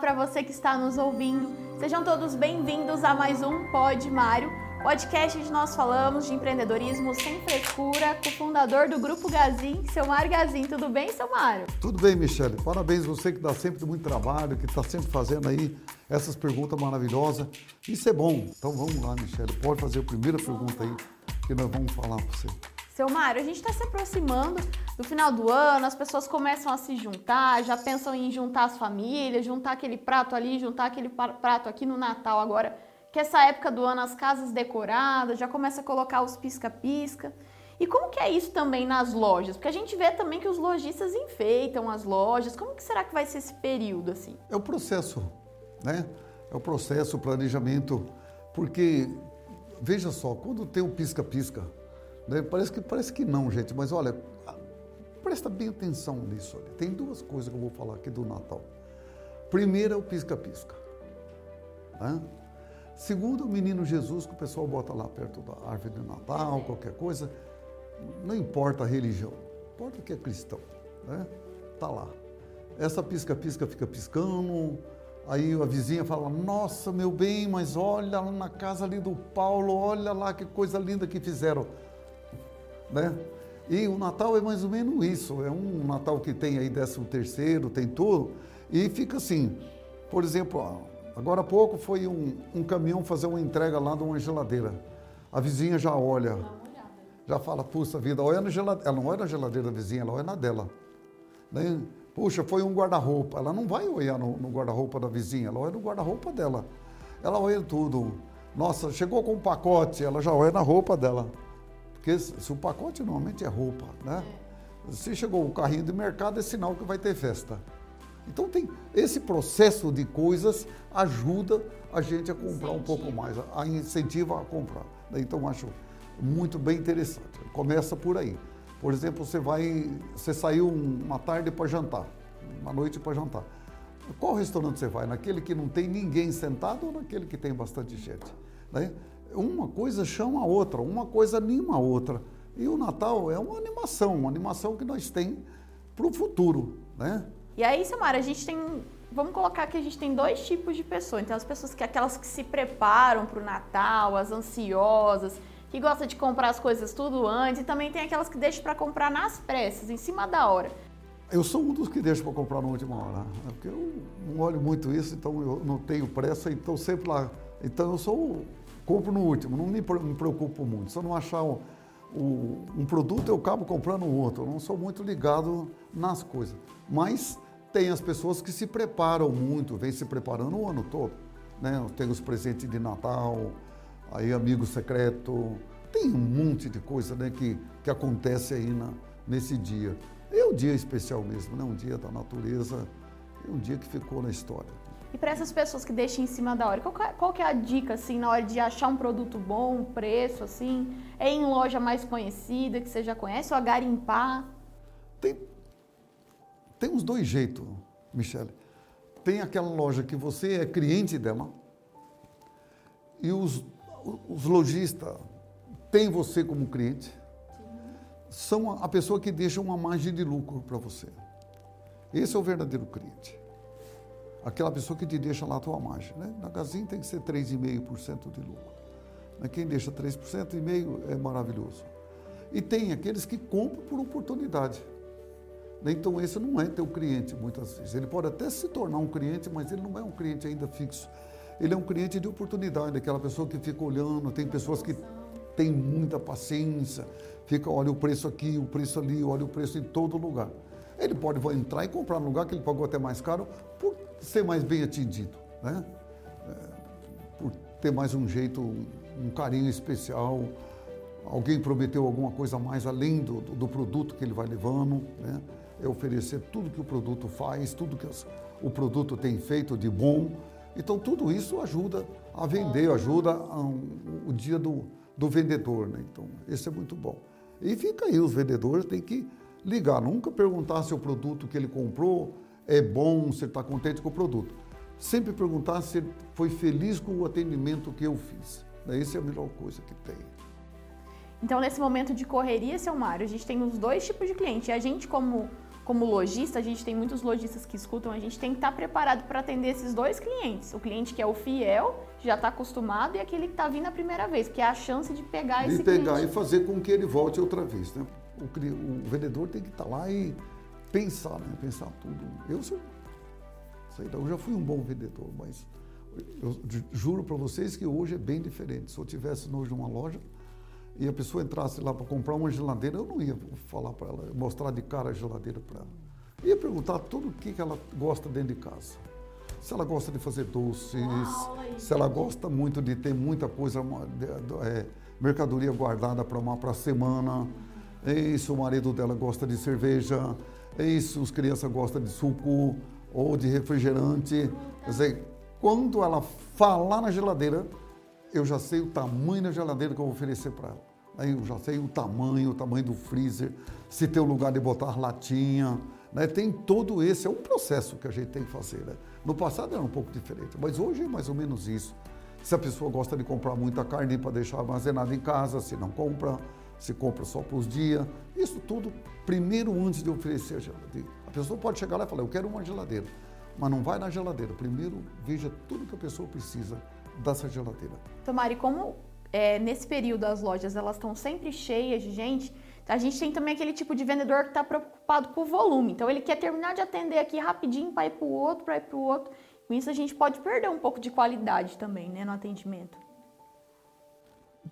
para você que está nos ouvindo. Sejam todos bem-vindos a mais um Pod Mário, podcast onde nós falamos de empreendedorismo sem frescura, com o fundador do Grupo Gazin, seu Mário Gazin. Tudo bem, seu Mário? Tudo bem, Michele. Parabéns você que dá sempre muito trabalho, que está sempre fazendo aí essas perguntas maravilhosas. Isso é bom. Então vamos lá, Michele. Pode fazer a primeira pergunta aí que nós vamos falar para você. Seu Mário, a gente está se aproximando do final do ano, as pessoas começam a se juntar, já pensam em juntar as famílias, juntar aquele prato ali, juntar aquele prato aqui no Natal agora, que essa época do ano as casas decoradas, já começa a colocar os pisca-pisca. E como que é isso também nas lojas? Porque a gente vê também que os lojistas enfeitam as lojas. Como que será que vai ser esse período assim? É o processo, né? É o processo, o planejamento, porque veja só, quando tem o pisca-pisca, né? Parece, que, parece que não, gente, mas olha, presta bem atenção nisso. Olha. Tem duas coisas que eu vou falar aqui do Natal. Primeiro é o pisca-pisca. Né? Segundo, o menino Jesus, que o pessoal bota lá perto da árvore de Natal, qualquer coisa. Não importa a religião, importa que é cristão. Né? Tá lá. Essa pisca-pisca fica piscando, Aí a vizinha fala: Nossa, meu bem, mas olha lá na casa ali do Paulo, olha lá que coisa linda que fizeram né? E o Natal é mais ou menos isso, é um Natal que tem aí décimo terceiro, tem tudo, e fica assim, por exemplo, agora há pouco foi um, um caminhão fazer uma entrega lá de uma geladeira. A vizinha já olha, já fala, puxa vida, olha na geladeira, ela não olha na geladeira da vizinha, ela olha na dela. Né? Puxa, foi um guarda-roupa, ela não vai olhar no, no guarda-roupa da vizinha, ela olha no guarda-roupa dela. Ela olha tudo. Nossa, chegou com um pacote, ela já olha na roupa dela. Porque se o pacote normalmente é roupa, né? Se chegou o carrinho de mercado, é sinal que vai ter festa. Então tem esse processo de coisas ajuda a gente a comprar um pouco mais, a incentiva a comprar. Então acho muito bem interessante. Começa por aí. Por exemplo, você vai, você saiu uma tarde para jantar, uma noite para jantar. Qual restaurante você vai? Naquele que não tem ninguém sentado ou naquele que tem bastante gente? Né? Uma coisa chama a outra, uma coisa anima a outra. E o Natal é uma animação, uma animação que nós temos para o futuro, né? E aí, Samara, a gente tem, vamos colocar que a gente tem dois tipos de pessoas. Então, as pessoas que aquelas que se preparam para o Natal, as ansiosas, que gostam de comprar as coisas tudo antes, e também tem aquelas que deixam para comprar nas pressas, em cima da hora. Eu sou um dos que deixa para comprar na última hora, né? porque eu não olho muito isso, então eu não tenho pressa, então sempre lá. Então eu sou compro no último, não me, preocupo muito. Se eu não achar um, um produto, eu acabo comprando outro. Eu não sou muito ligado nas coisas. Mas tem as pessoas que se preparam muito, vêm se preparando o ano todo. Né? Tem os presentes de Natal, aí amigo secreto, tem um monte de coisa né, que, que acontece aí na, nesse dia. É um dia especial mesmo, né? um dia da natureza, é um dia que ficou na história. E para essas pessoas que deixam em cima da hora, qual, é, qual que é a dica, assim, na hora de achar um produto bom, um preço, assim? É em loja mais conhecida, que você já conhece, ou a garimpar? Tem, tem uns dois jeitos, Michele. Tem aquela loja que você é cliente dela e os, os lojistas têm você como cliente. São a pessoa que deixa uma margem de lucro para você. Esse é o verdadeiro cliente aquela pessoa que te deixa lá a tua margem. Né? Na Gazin tem que ser 3,5% de lucro. Né? Quem deixa 3,5% é maravilhoso. E tem aqueles que compram por oportunidade. Né? Então esse não é teu cliente muitas vezes. Ele pode até se tornar um cliente, mas ele não é um cliente ainda fixo. Ele é um cliente de oportunidade, aquela pessoa que fica olhando, tem pessoas que têm muita paciência, fica, olha o preço aqui, o preço ali, olha o preço em todo lugar. Ele pode entrar e comprar no lugar que ele pagou até mais caro por ser mais bem atendido, né? É, por ter mais um jeito, um carinho especial. Alguém prometeu alguma coisa mais além do, do produto que ele vai levando, né? É oferecer tudo que o produto faz, tudo que o produto tem feito de bom. Então, tudo isso ajuda a vender, ajuda a um, o dia do, do vendedor. Né? Então, esse é muito bom. E fica aí, os vendedores têm que ligar, nunca perguntar se o produto que ele comprou é bom, se está contente com o produto. Sempre perguntar se ele foi feliz com o atendimento que eu fiz. Essa é a melhor coisa que tem. Então, nesse momento de correria, seu Mário, a gente tem os dois tipos de cliente. A gente, como como lojista, a gente tem muitos lojistas que escutam, a gente tem que estar preparado para atender esses dois clientes. O cliente que é o fiel, já está acostumado, e aquele que está vindo a primeira vez, que é a chance de pegar de esse pegar cliente. e fazer com que ele volte outra vez. Né? O, o vendedor tem que estar tá lá e pensar, né? pensar tudo. Eu sou, sei lá, eu já fui um bom vendedor, mas eu juro para vocês que hoje é bem diferente. Se eu tivesse hoje numa loja, e a pessoa entrasse lá para comprar uma geladeira, eu não ia falar para ela, mostrar de cara a geladeira para ela. Ia perguntar tudo o que, que ela gosta dentro de casa. Se ela gosta de fazer doces, Uau, se ela gosta muito de ter muita coisa, é, mercadoria guardada para uma para a semana. É isso, o marido dela gosta de cerveja. É isso, as crianças gostam de suco ou de refrigerante. Quer dizer, quando ela falar na geladeira, eu já sei o tamanho da geladeira que eu vou oferecer para ela. Aí eu já sei o tamanho, o tamanho do freezer, se tem um lugar de botar latinha. Né? Tem todo esse, é um processo que a gente tem que fazer. Né? No passado era um pouco diferente, mas hoje é mais ou menos isso. Se a pessoa gosta de comprar muita carne para deixar armazenada em casa, se não compra, se compra só para os dias. Isso tudo primeiro antes de oferecer a geladeira. A pessoa pode chegar lá e falar, eu quero uma geladeira. Mas não vai na geladeira. Primeiro veja tudo que a pessoa precisa dessa geladeira. Tomari, como é, nesse período as lojas elas estão sempre cheias de gente, a gente tem também aquele tipo de vendedor que está preocupado com o volume. Então ele quer terminar de atender aqui rapidinho para ir para o outro, para ir para o outro. Com isso a gente pode perder um pouco de qualidade também, né, no atendimento.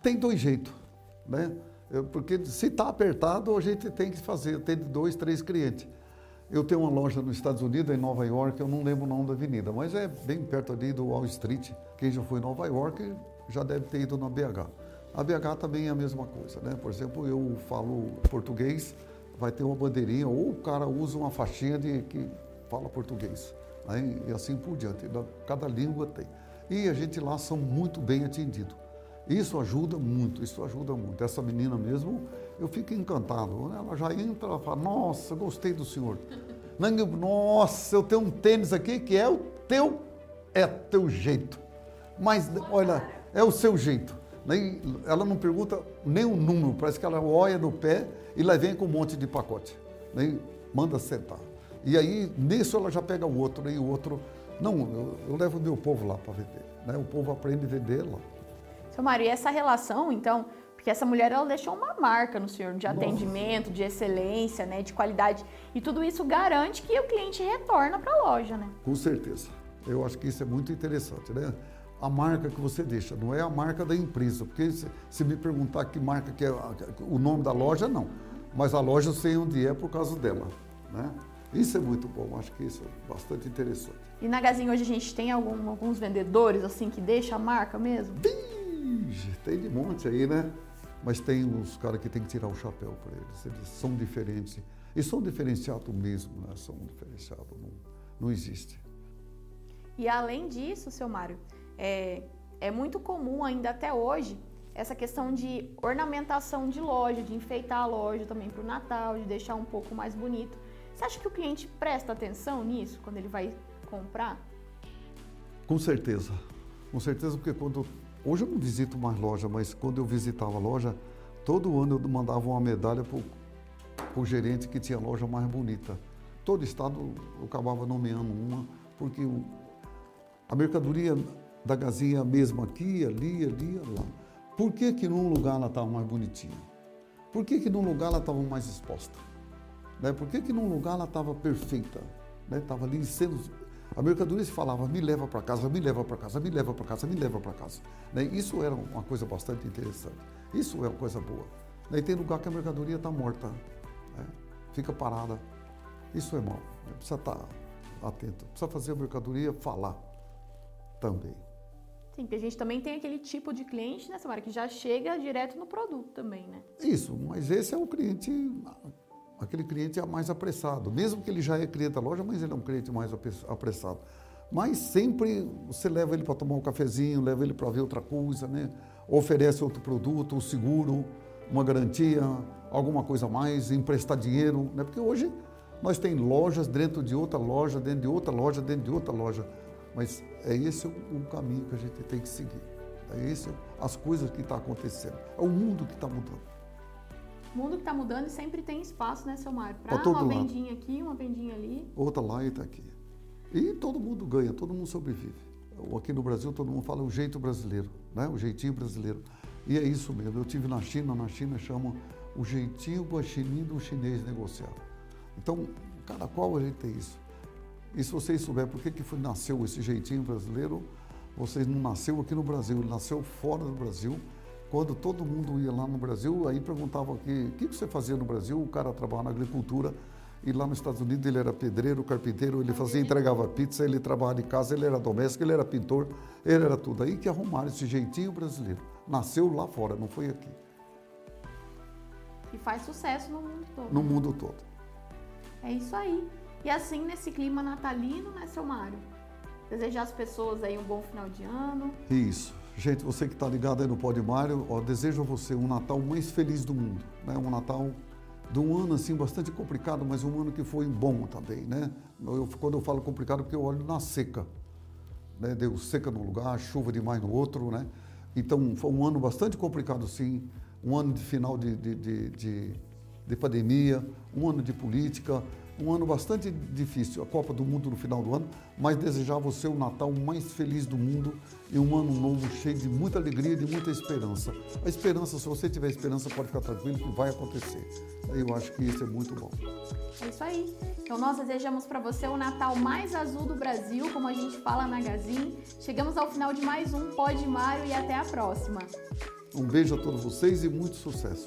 Tem dois jeitos, né? Porque se está apertado, a gente tem que fazer, ter dois, três clientes. Eu tenho uma loja nos Estados Unidos, em Nova York, eu não lembro o nome da avenida, mas é bem perto ali do Wall Street. Quem já foi em Nova York já deve ter ido na BH. A BH também é a mesma coisa, né? Por exemplo, eu falo português, vai ter uma bandeirinha, ou o cara usa uma faixinha de que fala português, né? e assim por diante. Cada língua tem. E a gente lá são muito bem atendidos. Isso ajuda muito, isso ajuda muito. Essa menina mesmo, eu fico encantado. Ela já entra, ela fala, nossa, gostei do senhor. Nossa, eu tenho um tênis aqui que é o teu, é teu jeito. Mas, olha, é o seu jeito. Ela não pergunta nem o número, parece que ela olha no pé e lá vem com um monte de pacote. Nem manda sentar. E aí, nisso ela já pega o outro, e o outro. Não, eu, eu levo o meu povo lá para vender. Né? O povo aprende a vender lá. Seu Mário, e essa relação, então, porque essa mulher ela deixou uma marca no senhor de atendimento, de excelência, né, de qualidade, e tudo isso garante que o cliente retorna para a loja, né? Com certeza. Eu acho que isso é muito interessante, né? A marca que você deixa, não é a marca da empresa, porque se, se me perguntar que marca que é o nome da loja, não. Mas a loja eu sei onde é por causa dela, né? Isso é muito bom, acho que isso é bastante interessante. E na Gazin hoje a gente tem algum, alguns vendedores assim que deixam a marca mesmo? Tem tem de monte aí, né? Mas tem uns caras que tem que tirar o chapéu para eles. Eles são diferentes. E são diferenciados mesmo, né? São diferenciados. Não, não existe. E além disso, seu Mário, é, é muito comum ainda até hoje essa questão de ornamentação de loja, de enfeitar a loja também para o Natal, de deixar um pouco mais bonito. Você acha que o cliente presta atenção nisso quando ele vai comprar? Com certeza. Com certeza, porque quando Hoje eu não visito mais loja, mas quando eu visitava a loja, todo ano eu mandava uma medalha para o gerente que tinha a loja mais bonita. Todo estado eu acabava nomeando uma, porque o, a mercadoria da gazinha é a mesma aqui, ali, ali, lá. Por que que num lugar ela estava mais bonitinha? Por que que num lugar ela estava mais exposta? Né? Por que que num lugar ela estava perfeita? Estava né? ali sendo a mercadoria se falava, me leva para casa, me leva para casa, me leva para casa, me leva para casa. Né? Isso era uma coisa bastante interessante. Isso é uma coisa boa. Né? E tem lugar que a mercadoria está morta, né? fica parada. Isso é mal. Né? Precisa estar tá atento. Precisa fazer a mercadoria falar também. Sim, porque a gente também tem aquele tipo de cliente, né, Samara, que já chega direto no produto também, né? Isso, mas esse é o cliente aquele cliente é mais apressado. Mesmo que ele já é cliente da loja, mas ele é um cliente mais apressado. Mas sempre você leva ele para tomar um cafezinho, leva ele para ver outra coisa, né? oferece outro produto, um seguro, uma garantia, alguma coisa a mais, emprestar dinheiro. Né? Porque hoje nós tem lojas dentro de outra loja, dentro de outra loja, dentro de outra loja. Mas é esse o caminho que a gente tem que seguir. É esse as coisas que estão acontecendo. É o mundo que está mudando. Mundo que está mudando e sempre tem espaço, né, seu Mário? Para uma lado. vendinha aqui, uma vendinha ali. Outra lá e está aqui. E todo mundo ganha, todo mundo sobrevive. Aqui no Brasil todo mundo fala o jeito brasileiro, né? o jeitinho brasileiro. E é isso mesmo. Eu tive na China, na China chama o jeitinho guaxinim do chinês negociar. Então, cada qual a gente tem isso. E se vocês souberem por que, que foi, nasceu esse jeitinho brasileiro, vocês não nasceu aqui no Brasil, ele nasceu fora do Brasil. Quando todo mundo ia lá no Brasil, aí perguntava aqui, o que, que você fazia no Brasil? O cara trabalhava na agricultura e lá nos Estados Unidos ele era pedreiro, carpinteiro, ele fazia, entregava pizza, ele trabalhava de casa, ele era doméstico, ele era pintor, ele era tudo. Aí que arrumaram esse jeitinho brasileiro. Nasceu lá fora, não foi aqui, E faz sucesso no mundo todo. no mundo todo. É isso aí. E assim, nesse clima natalino, né, seu Mário? Desejar às pessoas aí um bom final de ano. Isso. Gente, você que está ligado aí no Pode Mário, ó, desejo a você um Natal mais feliz do mundo. Né? Um Natal de um ano assim bastante complicado, mas um ano que foi bom também. Né? Eu, quando eu falo complicado, porque eu olho na seca. Né? Deu seca num lugar, chuva demais no outro. Né? Então foi um ano bastante complicado sim. Um ano de final de, de, de, de, de pandemia, um ano de política, um ano bastante difícil, a Copa do Mundo no final do ano, mas desejar a você o Natal mais feliz do mundo e um ano novo cheio de muita alegria e de muita esperança. A esperança, se você tiver esperança, pode ficar tranquilo que vai acontecer. Eu acho que isso é muito bom. É isso aí. Então nós desejamos para você o Natal mais azul do Brasil, como a gente fala na Gazin. Chegamos ao final de mais um Pode Mário e até a próxima. Um beijo a todos vocês e muito sucesso.